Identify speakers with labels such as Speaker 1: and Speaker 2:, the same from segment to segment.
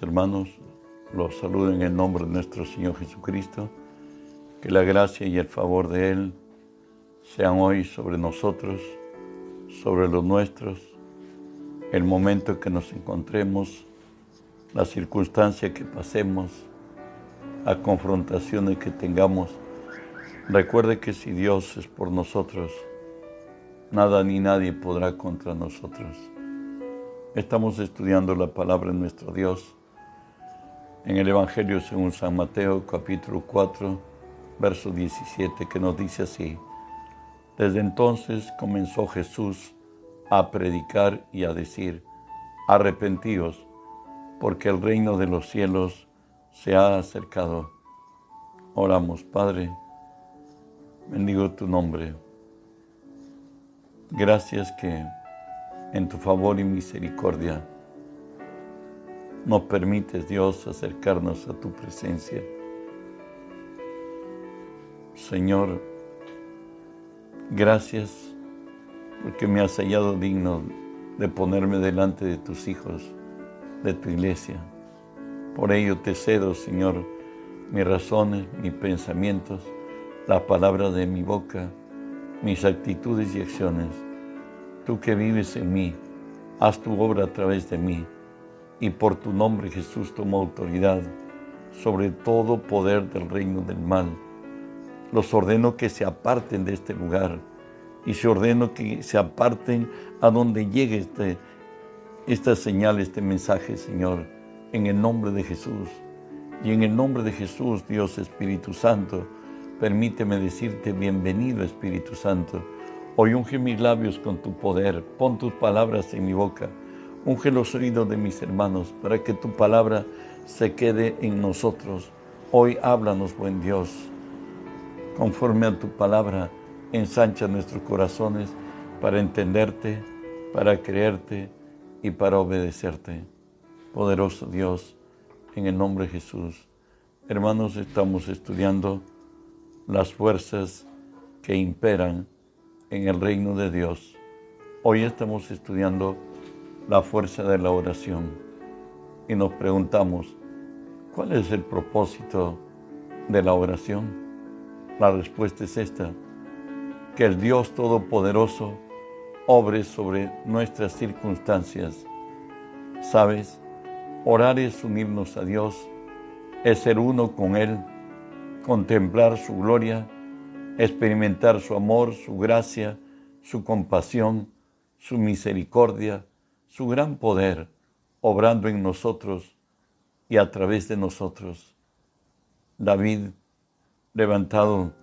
Speaker 1: Hermanos, los saludo en el nombre de nuestro Señor Jesucristo. Que la gracia y el favor de Él sean hoy sobre nosotros, sobre los nuestros, el momento que nos encontremos, la circunstancia que pasemos, las confrontaciones que tengamos. Recuerde que si Dios es por nosotros, nada ni nadie podrá contra nosotros. Estamos estudiando la palabra de nuestro Dios en el Evangelio según San Mateo capítulo 4, verso 17, que nos dice así. Desde entonces comenzó Jesús a predicar y a decir, arrepentíos, porque el reino de los cielos se ha acercado. Oramos, Padre, bendigo tu nombre. Gracias que en tu favor y misericordia. Nos permites, Dios, acercarnos a tu presencia. Señor, gracias porque me has hallado digno de ponerme delante de tus hijos, de tu iglesia. Por ello te cedo, Señor, mis razones, mis pensamientos, la palabra de mi boca, mis actitudes y acciones tú que vives en mí, haz tu obra a través de mí, y por tu nombre Jesús toma autoridad sobre todo poder del reino del mal. Los ordeno que se aparten de este lugar y se ordeno que se aparten a donde llegue este, esta señal, este mensaje, Señor, en el nombre de Jesús. Y en el nombre de Jesús, Dios Espíritu Santo, permíteme decirte bienvenido Espíritu Santo Hoy unge mis labios con tu poder, pon tus palabras en mi boca, unge los oídos de mis hermanos para que tu palabra se quede en nosotros. Hoy háblanos, buen Dios, conforme a tu palabra, ensancha nuestros corazones para entenderte, para creerte y para obedecerte. Poderoso Dios, en el nombre de Jesús. Hermanos, estamos estudiando las fuerzas que imperan en el reino de Dios. Hoy estamos estudiando la fuerza de la oración y nos preguntamos, ¿cuál es el propósito de la oración? La respuesta es esta, que el Dios Todopoderoso obre sobre nuestras circunstancias. ¿Sabes? Orar es unirnos a Dios, es ser uno con Él, contemplar su gloria experimentar su amor, su gracia, su compasión, su misericordia, su gran poder, obrando en nosotros y a través de nosotros. David, levantado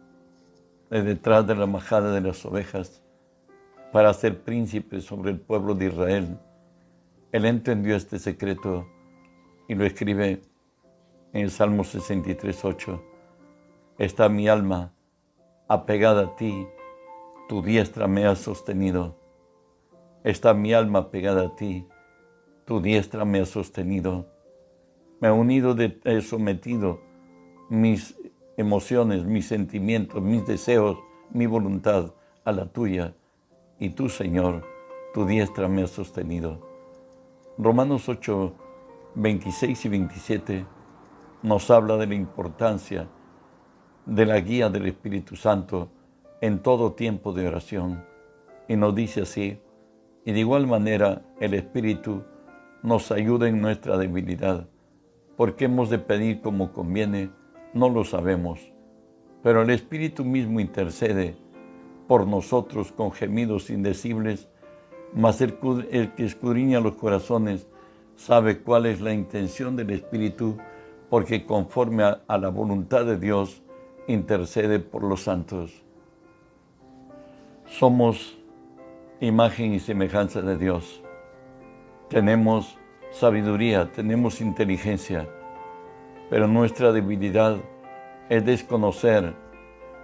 Speaker 1: de detrás de la majada de las ovejas para ser príncipe sobre el pueblo de Israel, él entendió este secreto y lo escribe en el Salmo 63, 8. Está mi alma apegada a ti, tu diestra me ha sostenido. Está mi alma pegada a ti, tu diestra me ha sostenido. Me ha unido, de, he sometido mis emociones, mis sentimientos, mis deseos, mi voluntad a la tuya. Y tú, Señor, tu diestra me ha sostenido. Romanos 8, 26 y 27 nos habla de la importancia de la guía del Espíritu Santo en todo tiempo de oración. Y nos dice así, y de igual manera el Espíritu nos ayuda en nuestra debilidad, porque hemos de pedir como conviene, no lo sabemos, pero el Espíritu mismo intercede por nosotros con gemidos indecibles, mas el, que escudriña los corazones sabe cuál es la intención del Espíritu, porque conforme a la voluntad de Dios, intercede por los santos. Somos imagen y semejanza de Dios. Tenemos sabiduría, tenemos inteligencia, pero nuestra debilidad es desconocer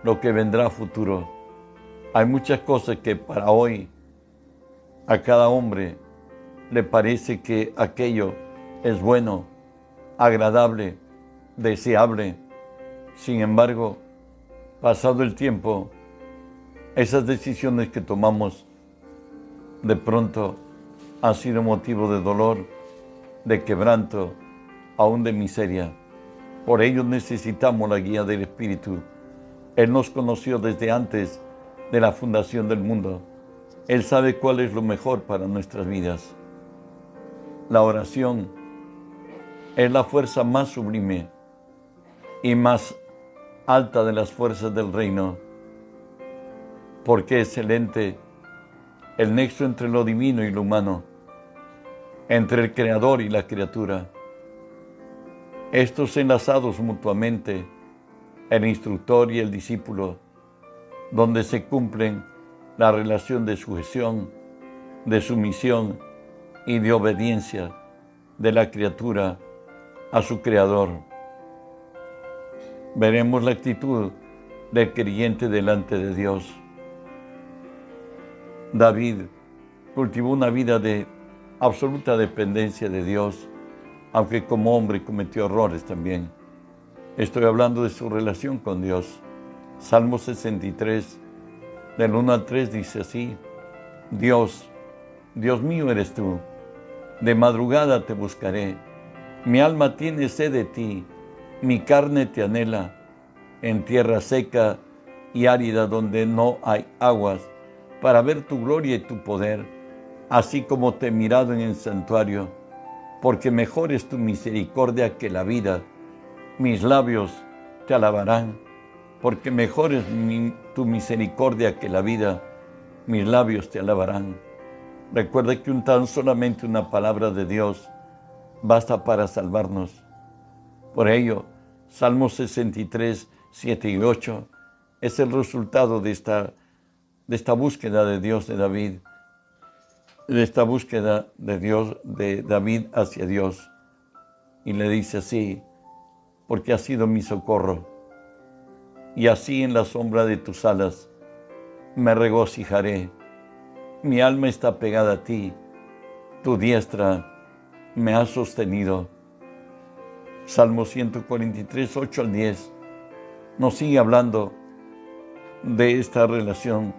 Speaker 1: lo que vendrá a futuro. Hay muchas cosas que para hoy a cada hombre le parece que aquello es bueno, agradable, deseable, sin embargo, pasado el tiempo, esas decisiones que tomamos de pronto han sido motivo de dolor, de quebranto, aún de miseria. Por ello necesitamos la guía del Espíritu. Él nos conoció desde antes de la fundación del mundo. Él sabe cuál es lo mejor para nuestras vidas. La oración es la fuerza más sublime y más alta de las fuerzas del reino, porque excelente el nexo entre lo divino y lo humano, entre el creador y la criatura. Estos enlazados mutuamente, el instructor y el discípulo, donde se cumplen la relación de sujeción, de sumisión y de obediencia de la criatura a su creador. Veremos la actitud del creyente delante de Dios. David cultivó una vida de absoluta dependencia de Dios, aunque como hombre cometió errores también. Estoy hablando de su relación con Dios. Salmo 63, del 1 al 3 dice así, Dios, Dios mío eres tú, de madrugada te buscaré mi alma tiene sed de ti, mi carne te anhela, en tierra seca y árida donde no hay aguas, para ver tu gloria y tu poder, así como te he mirado en el santuario, porque mejor es tu misericordia que la vida. Mis labios te alabarán, porque mejor es tu misericordia que la vida. Mis labios te alabarán. Recuerda que un tan solamente una palabra de Dios basta para salvarnos. Por ello, Salmos 63, 7 y 8 es el resultado de esta, de esta búsqueda de Dios de David, de esta búsqueda de Dios, de David hacia Dios. Y le dice así, porque ha sido mi socorro, y así en la sombra de tus alas me regocijaré. Mi alma está pegada a ti, tu diestra me ha sostenido. Salmo 143, 8 al 10 nos sigue hablando de esta relación,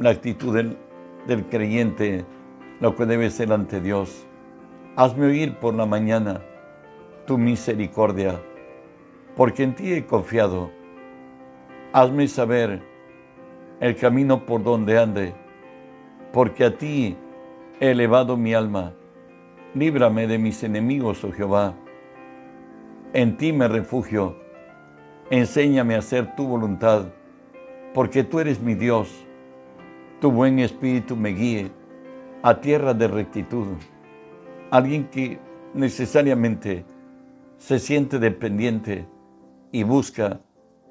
Speaker 1: la actitud del, creyente, lo que debe ser ante Dios. Hazme oír por la mañana tu misericordia, porque en ti he confiado. Hazme saber el camino por donde ande, porque a ti he elevado mi alma. Líbrame de mis enemigos, oh Jehová. En ti me refugio. Enséñame a hacer tu voluntad, porque tú eres mi Dios. Tu buen espíritu me guíe a tierra de rectitud. Alguien que necesariamente se siente dependiente y busca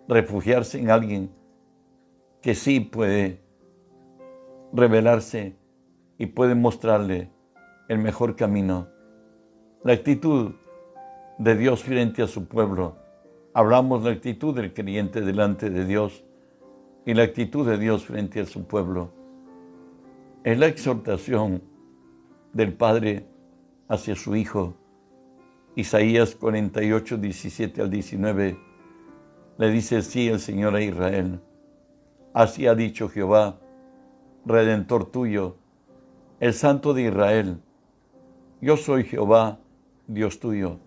Speaker 1: refugiarse en alguien que sí puede revelarse y puede mostrarle el mejor camino. La actitud de Dios frente a su pueblo. Hablamos la actitud del creyente delante de Dios y la actitud de Dios frente a su pueblo. Es la exhortación del Padre hacia su Hijo. Isaías 48, 17 al 19 le dice así el Señor a Israel. Así ha dicho Jehová, Redentor tuyo, el Santo de Israel yo soy Jehová, Dios tuyo,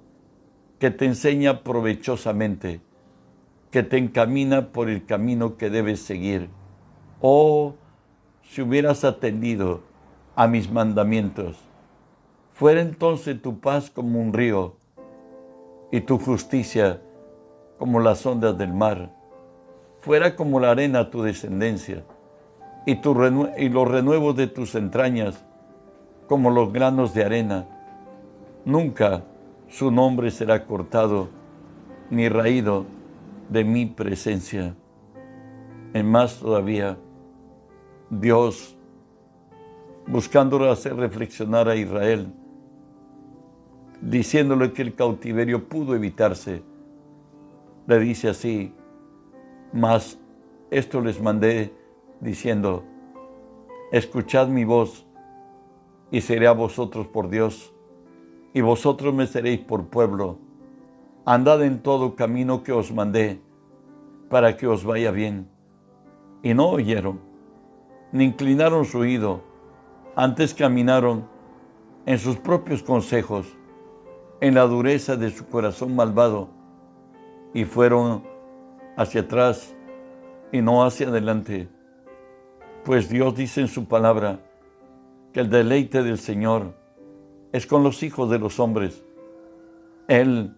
Speaker 1: que te enseña provechosamente, que te encamina por el camino que debes seguir. Oh, si hubieras atendido a mis mandamientos, fuera entonces tu paz como un río y tu justicia como las ondas del mar, fuera como la arena tu descendencia y, los renuevos de tus entrañas como los granos de arena. Nunca su nombre será cortado ni raído de mi presencia. En más todavía, Dios, buscándolo hacer reflexionar a Israel, diciéndole que el cautiverio pudo evitarse, le dice así, mas esto les mandé diciendo, escuchad mi voz y seré a vosotros por Dios, y vosotros me seréis por pueblo. Andad en todo camino que os mandé, para que os vaya bien. Y no oyeron, ni inclinaron su oído, antes caminaron en sus propios consejos, en la dureza de su corazón malvado y fueron hacia atrás y no hacia adelante. Pues Dios dice en su palabra que el deleite del Señor es con los hijos de los hombres. Él,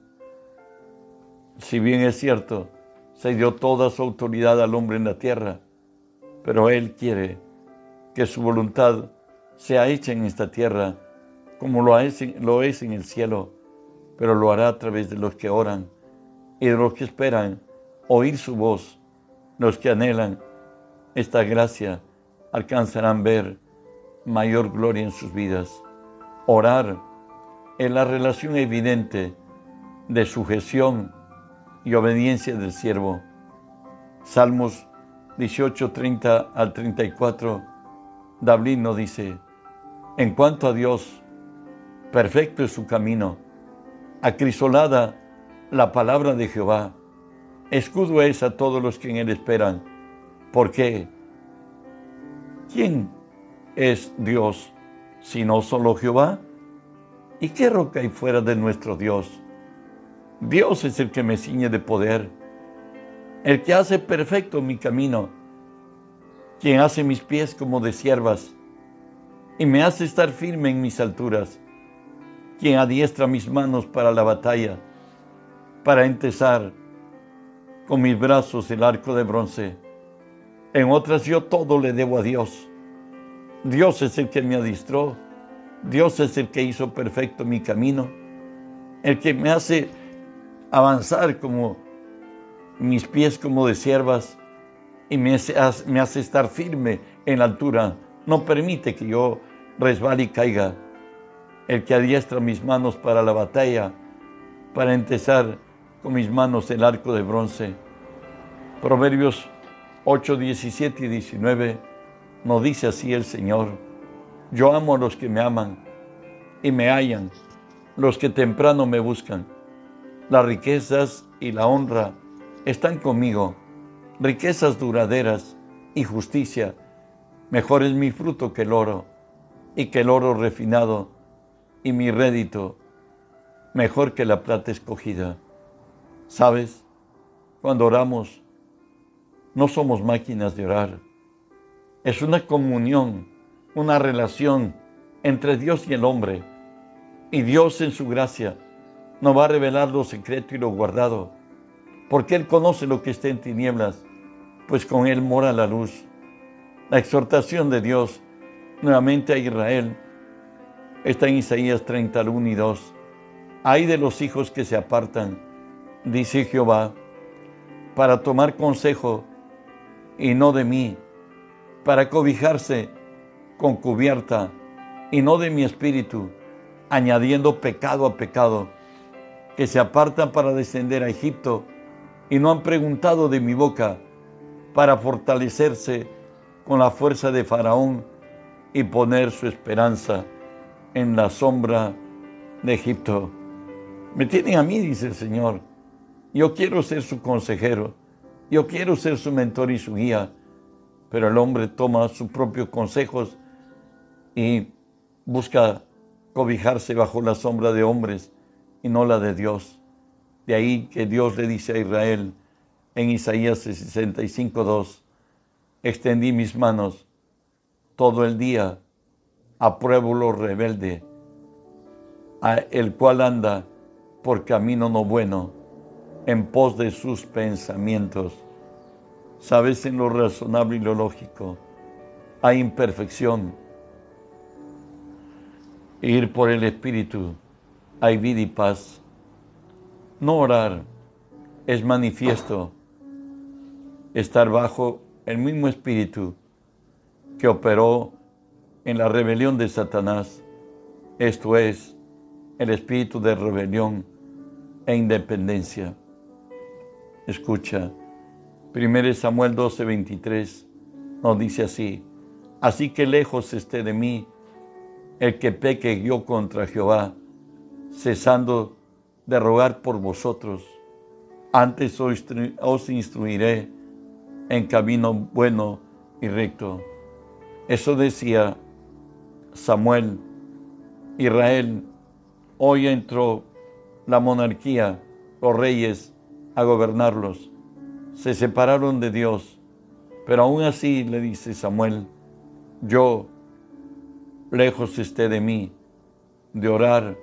Speaker 1: si bien es cierto, se dio toda su autoridad al hombre en la tierra, pero Él quiere que su voluntad sea hecha en esta tierra como lo es, en el cielo, pero lo hará a través de los que oran y de los que esperan oír su voz. Los que anhelan esta gracia alcanzarán ver mayor gloria en sus vidas. Orar es la relación evidente de sujeción y obediencia del siervo. Salmos 18, 30 al 34, David nos dice, en cuanto a Dios, perfecto es su camino, acrisolada la palabra de Jehová, escudo es a todos los que en él esperan. ¿Por qué? ¿Quién es Dios sino solo Jehová? ¿Y qué roca hay fuera de nuestro Dios? Dios es el que me ciñe de poder, el que hace perfecto mi camino, quien hace mis pies como de siervas y me hace estar firme en mis alturas, quien adiestra mis manos para la batalla, para entesar con mis brazos el arco de bronce. En otras yo todo le debo a Dios. Dios es el que me adiestró, Dios es el que hizo perfecto mi camino, el que me hace avanzar como mis pies como de siervas y me hace, estar firme en la altura. No permite que yo resbale y caiga. El que adiestra mis manos para la batalla, para entesar con mis manos el arco de bronce. Proverbios 8, 17 y 19 nos dice así el Señor. Yo amo a los que me aman y me hallan, los que temprano me buscan. Las riquezas y la honra están conmigo, riquezas duraderas y justicia. Mejor es mi fruto que el oro y que el oro refinado y mi rédito mejor que la plata escogida. ¿Sabes? Cuando oramos, no somos máquinas de orar. Es una comunión, una relación entre Dios y el hombre. Y Dios en su gracia nos va a revelar lo secreto y lo guardado, porque Él conoce lo que está en tinieblas, pues con Él mora la luz. La exhortación de Dios nuevamente a Israel está en Isaías 31 y 2. Hay de los hijos que se apartan dice Jehová, para tomar consejo y no de mí, para cobijarse con cubierta y no de mi espíritu, añadiendo pecado a pecado, que se apartan para descender a Egipto y no han preguntado de mi boca para fortalecerse con la fuerza de Faraón y poner su esperanza en la sombra de Egipto. Me tienen a mí, dice el Señor yo quiero ser su consejero, yo quiero ser su mentor y su guía, pero el hombre toma sus propios consejos y busca cobijarse bajo la sombra de hombres y no la de Dios. De ahí que Dios le dice a Israel en Isaías 65.2, extendí mis manos todo el día a pueblo rebelde, el cual anda por camino no bueno en pos de sus pensamientos. Sabes, en lo razonable y lo lógico hay imperfección. Ir por el Espíritu hay vida y paz. No orar es manifiesto estar bajo el mismo Espíritu que operó en la rebelión de Satanás. Esto es el espíritu de rebelión e independencia. Escucha, 1 Samuel 12, 23 nos dice así, así que lejos esté de mí el que peque yo contra Jehová, cesando de rogar por vosotros. Antes os instruiré en camino bueno y recto. Eso decía Samuel. Israel hoy entró la monarquía, los reyes, a gobernarlos. Se separaron de Dios. Pero aún así le dice Samuel, yo, lejos esté de mí, de orar,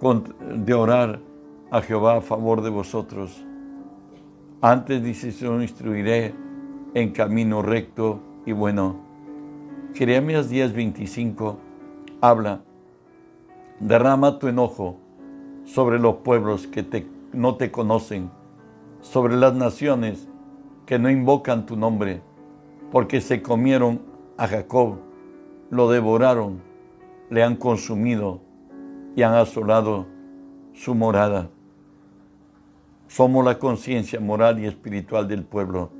Speaker 1: de orar a Jehová a favor de vosotros. Antes dice, yo instruiré en camino recto y bueno. Jeremías 10:25 habla, derrama tu enojo sobre los pueblos que te, no te conocen, sobre las naciones que no invocan tu nombre, porque se comieron a Jacob, lo devoraron, le han consumido y han asolado su morada. Somos la conciencia moral y espiritual del pueblo.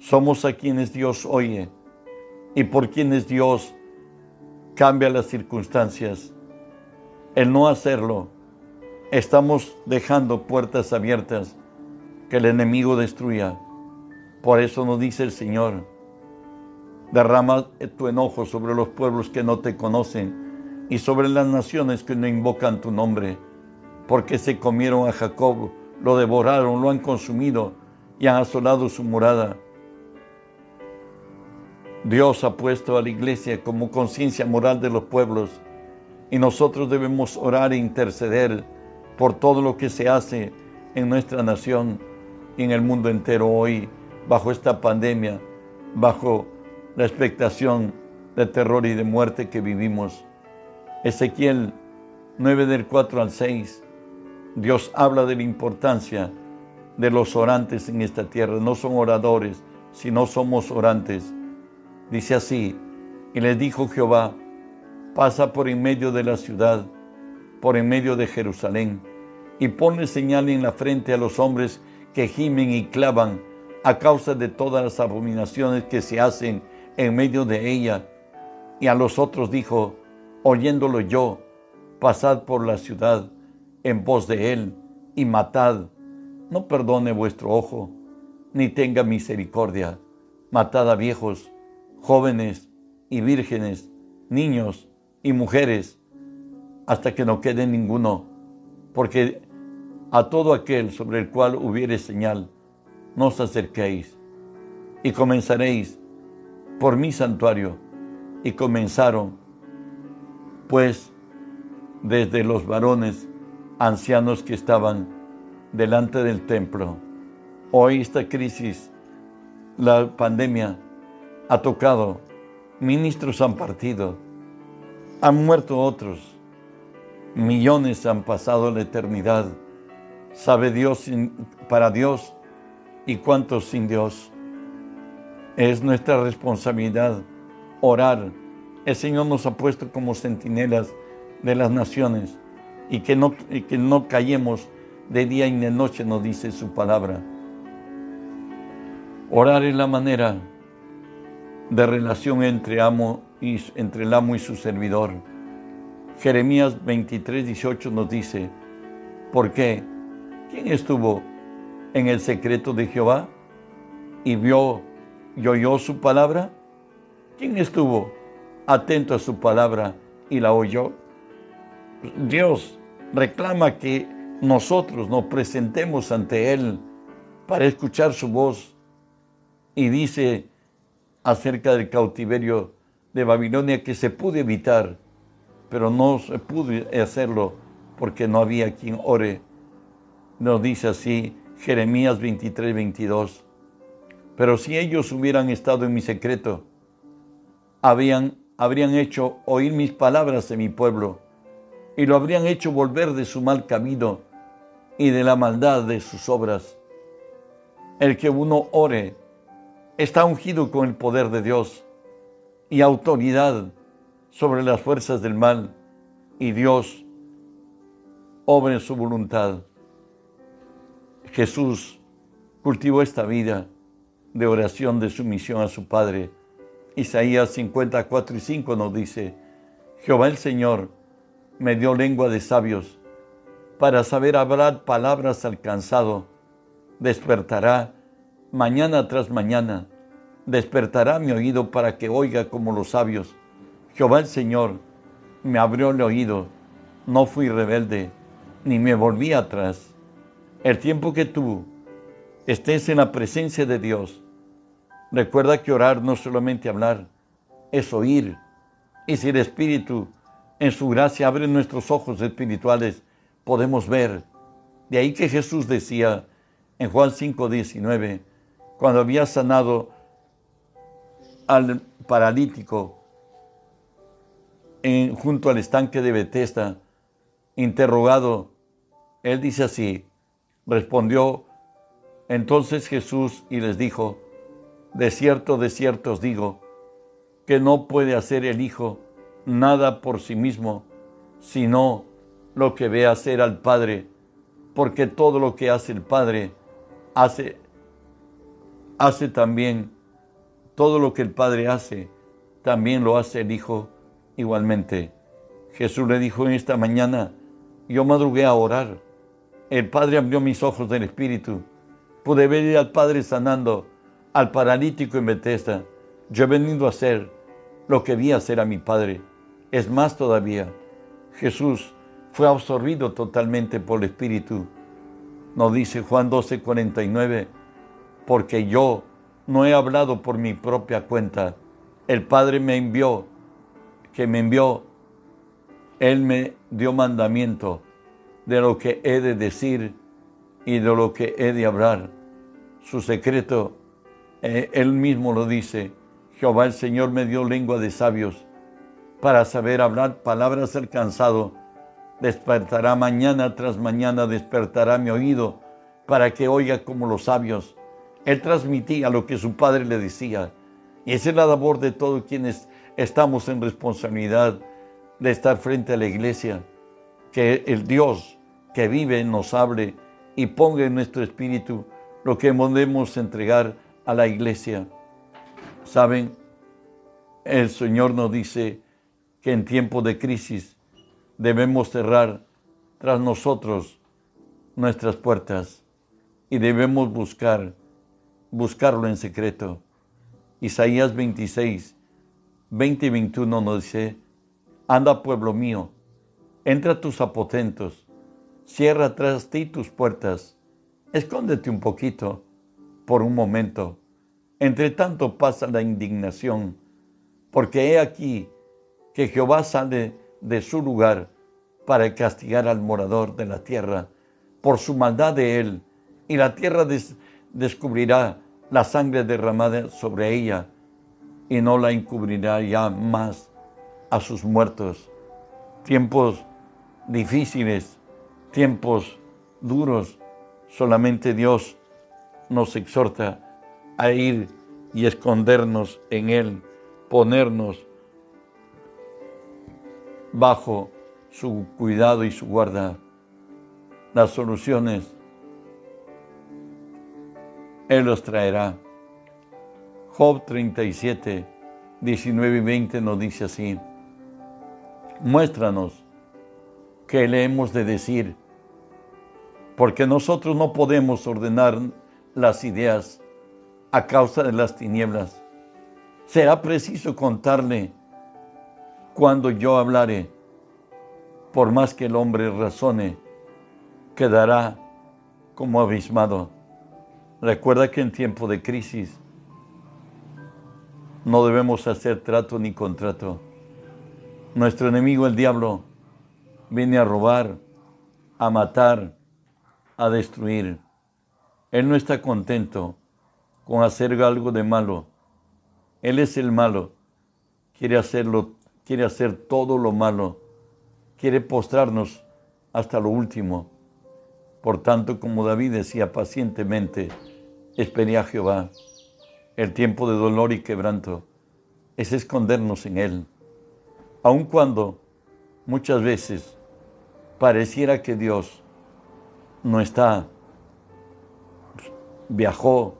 Speaker 1: Somos a quienes Dios oye y por quienes Dios cambia las circunstancias. El no hacerlo, estamos dejando puertas abiertas que el enemigo destruya. Por eso nos dice el Señor, derrama tu enojo sobre los pueblos que no te conocen y sobre las naciones que no invocan tu nombre, porque se comieron a Jacob, lo devoraron, lo han consumido y han asolado su morada. Dios ha puesto a la iglesia como conciencia moral de los pueblos y nosotros debemos orar e interceder por todo lo que se hace en nuestra nación y en el mundo entero hoy bajo esta pandemia, bajo la expectación de terror y de muerte que vivimos. Ezequiel 9 del 4 al 6, Dios habla de la importancia de los orantes en esta tierra. No son oradores, sino somos orantes. Dice así, y les dijo Jehová, pasa por en medio de la ciudad, por en medio de Jerusalén, y ponle señal en la frente a los hombres que gimen y clavan a causa de todas las abominaciones que se hacen en medio de ella. Y a los otros dijo, oyéndolo yo, pasad por la ciudad en pos de él y matad. No perdone vuestro ojo, ni tenga misericordia. Matad a viejos, jóvenes y vírgenes, niños y mujeres, hasta que no quede ninguno, porque a todo aquel sobre el cual hubiere señal, no os acerquéis, y comenzaréis por mi santuario, y comenzaron, pues, desde los varones ancianos que estaban delante del templo. Hoy esta crisis, la pandemia, ha tocado, ministros han partido, han muerto otros, millones han pasado la eternidad. Sabe Dios para Dios y cuántos sin Dios. Es nuestra responsabilidad orar. El Señor nos ha puesto como centinelas de las naciones y que no, y que no callemos de día y de noche, nos dice su palabra. Orar es la manera de relación entre, amo y, entre el amo y su servidor. Jeremías 23, 18 nos dice, ¿por qué? ¿Quién estuvo en el secreto de Jehová y vio y oyó su palabra? ¿Quién estuvo atento a su palabra y la oyó? Dios reclama que nosotros nos presentemos ante Él para escuchar su voz y dice acerca del cautiverio de Babilonia que se pudo evitar, pero no se pudo hacerlo porque no había quien ore. Nos dice así Jeremías 23, 22. Pero si ellos hubieran estado en mi secreto, habían, habrían hecho oír mis palabras en mi pueblo y lo habrían hecho volver de su mal camino y de la maldad de sus obras. El que uno ore está ungido con el poder de Dios y autoridad sobre las fuerzas del mal y Dios obra en su voluntad. Jesús cultivó esta vida de oración, de sumisión a su Padre. Isaías 54 y 5 nos dice, Jehová el Señor me dio lengua de sabios para saber hablar palabras al cansado. Despertará mañana tras mañana, despertará mi oído para que oiga como los sabios. Jehová el Señor me abrió el oído, no fui rebelde, ni me volví atrás. El tiempo que tú estés en la presencia de Dios, recuerda que orar no es solamente hablar, es oír. Y si el Espíritu en su gracia abre nuestros ojos espirituales, podemos ver. De ahí que Jesús decía en Juan 5:19, cuando había sanado al paralítico en, junto al estanque de Bethesda, interrogado, él dice así, respondió entonces Jesús y les dijo, de cierto, de cierto os digo, que no puede hacer el Hijo nada por sí mismo, sino lo que ve hacer al Padre, porque todo lo que hace el Padre hace, hace también, todo lo que el Padre hace, también lo hace el Hijo igualmente. Jesús le dijo en esta mañana, yo madrugué a orar, el Padre abrió mis ojos del Espíritu, pude ver al Padre sanando al paralítico en Bethesda. Yo he venido a hacer lo que vi hacer a mi Padre. Es más todavía, Jesús fue absorbido totalmente por el Espíritu. Nos dice Juan 12, 49, porque yo no he hablado por mi propia cuenta. El Padre me envió, que me envió, Él me dio mandamiento de lo que he de decir y de lo que he de hablar. Su secreto, eh, Él mismo lo dice, Jehová el Señor me dio lengua de sabios para saber hablar palabras al cansado. Despertará mañana tras mañana, despertará mi oído para que oiga como los sabios. Él transmitía lo que su padre le decía. Y esa es la labor de todos quienes estamos en responsabilidad de estar frente a la iglesia. Que el Dios que vive nos hable y ponga en nuestro espíritu lo que podemos entregar a la iglesia. Saben, el Señor nos dice que en tiempo de crisis debemos cerrar tras nosotros nuestras puertas y debemos buscar, buscarlo en secreto. Isaías 26, 20 y 21 nos dice, anda pueblo mío, entra a tus aposentos, cierra tras ti tus puertas, escóndete un poquito por un momento entre tanto pasa la indignación, porque he aquí que Jehová sale de su lugar para castigar al morador de la tierra por su maldad de él, y la tierra descubrirá la sangre derramada sobre ella, y no la encubrirá ya más a sus muertos. Tiempos difíciles, tiempos duros, solamente Dios nos exhorta a ir y escondernos en Él, ponernos bajo su cuidado y su guarda. Las soluciones Él los traerá. Job 37, 19 y 20 nos dice así, muéstranos qué le hemos de decir, porque nosotros no podemos ordenar las ideas a causa de las tinieblas. Será preciso contarle cuando yo hablare, por más que el hombre razone, quedará como abismado. Recuerda que en tiempo de crisis no debemos hacer trato ni contrato. Nuestro enemigo, el diablo, viene a robar, a matar, a destruir. Él no está contento con hacer algo de malo. Él es el malo. Quiere hacerlo, quiere hacer todo lo malo. Quiere postrarnos hasta lo último. Por tanto, como David decía pacientemente, esperé a Jehová. El tiempo de dolor y quebranto es escondernos en Él. Aun cuando muchas veces pareciera que Dios no está, viajó,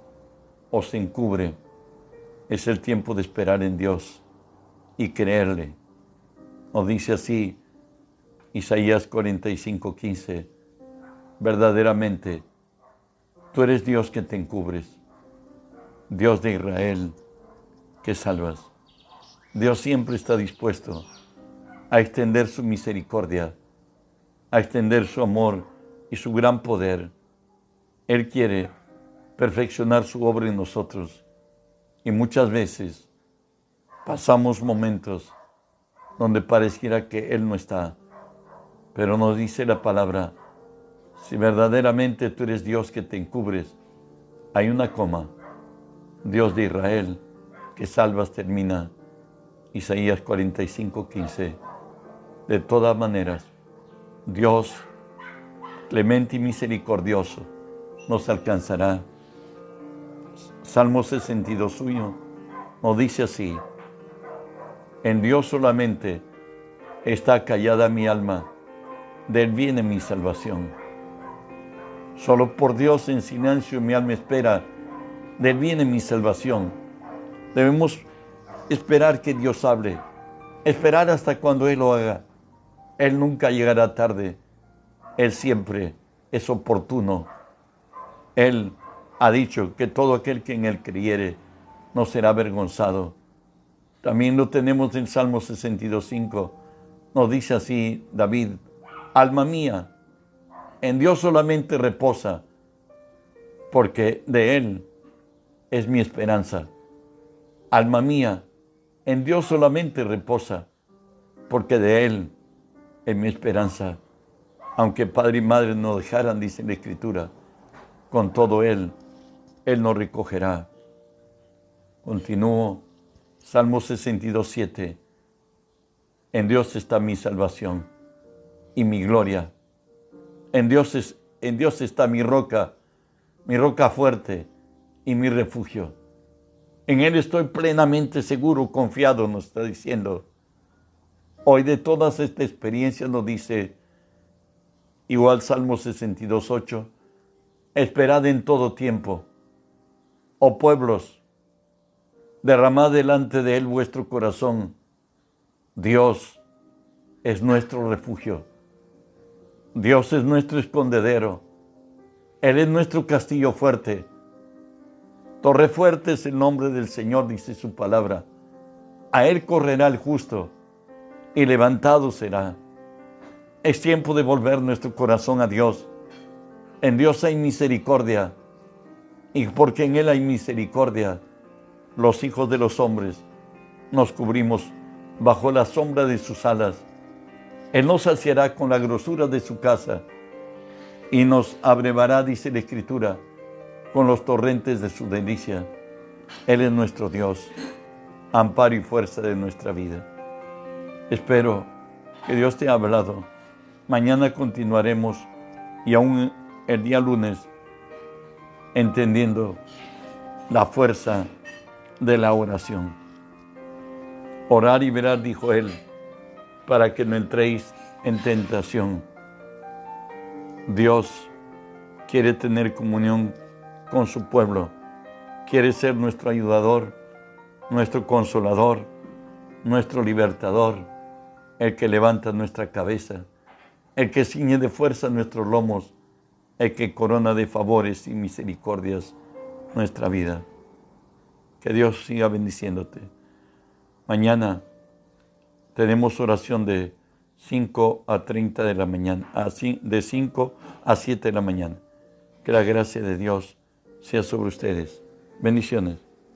Speaker 1: o se encubre, es el tiempo de esperar en Dios y creerle. Nos dice así Isaías 45, 15, verdaderamente, tú eres Dios que te encubres, Dios de Israel que salvas. Dios siempre está dispuesto a extender su misericordia a extender su amor y su gran poder. Él quiere perfeccionar su obra en nosotros. Y muchas veces pasamos momentos donde pareciera que Él no está. Pero nos dice la palabra, si verdaderamente tú eres Dios que te encubres, hay una coma. Dios de Israel, que salvas termina. Isaías 45, 15. De todas maneras, Dios, clemente y misericordioso, nos alcanzará. Salmo 62 suyo nos dice así, en Dios solamente está callada mi alma, de Él viene mi salvación. Solo por Dios en silencio mi alma espera, de Él viene mi salvación. Debemos esperar que Dios hable, esperar hasta cuando Él lo haga. Él nunca llegará tarde, Él siempre es oportuno. Él ha dicho que todo aquel que en Él creyere no será avergonzado. También lo tenemos en Salmo 62.5. Nos dice así David, alma mía, en Dios solamente reposa, porque de Él es mi esperanza. Alma mía, en Dios solamente reposa, porque de Él es mi esperanza. Aunque padre y madre no dejaran, dice la Escritura, con todo Él, Él nos recogerá. Continúo, Salmo 62, 7. En Dios está mi salvación y mi gloria. En Dios, es, en Dios está mi roca, mi roca fuerte y mi refugio. En Él estoy plenamente seguro, confiado, nos está diciendo. Hoy de todas estas experiencias nos dice, igual Salmo 62, 8, esperad en todo tiempo, oh pueblos, derramad delante de Él vuestro corazón. Dios es nuestro refugio. Dios es nuestro escondedero. Él es nuestro castillo fuerte. Torre fuerte es el nombre del Señor, dice su palabra. A Él correrá el justo y levantado será. Es tiempo de volver nuestro corazón a Dios. En Dios hay misericordia y porque en Él hay misericordia, los hijos de los hombres nos cubrimos bajo la sombra de sus alas. Él nos saciará con la grosura de su casa y nos abrevará, dice la Escritura, con los torrentes de su delicia. Él es nuestro Dios, amparo y fuerza de nuestra vida. Espero que Dios te haya hablado. Mañana continuaremos y aún el día lunes entendiendo la fuerza de la oración. Orar y verar, dijo él, para que no entréis en tentación. Dios quiere tener comunión con su pueblo. Quiere ser nuestro ayudador, nuestro consolador, nuestro libertador, el que levanta nuestra cabeza, el que ciñe de fuerza nuestros lomos, el que corona de favores y misericordias nuestra vida. Que Dios siga bendiciéndote. Mañana tenemos oración de 5 a 30 de la mañana, de 5 a 7 de la mañana. Que la gracia de Dios sea sobre ustedes. Bendiciones.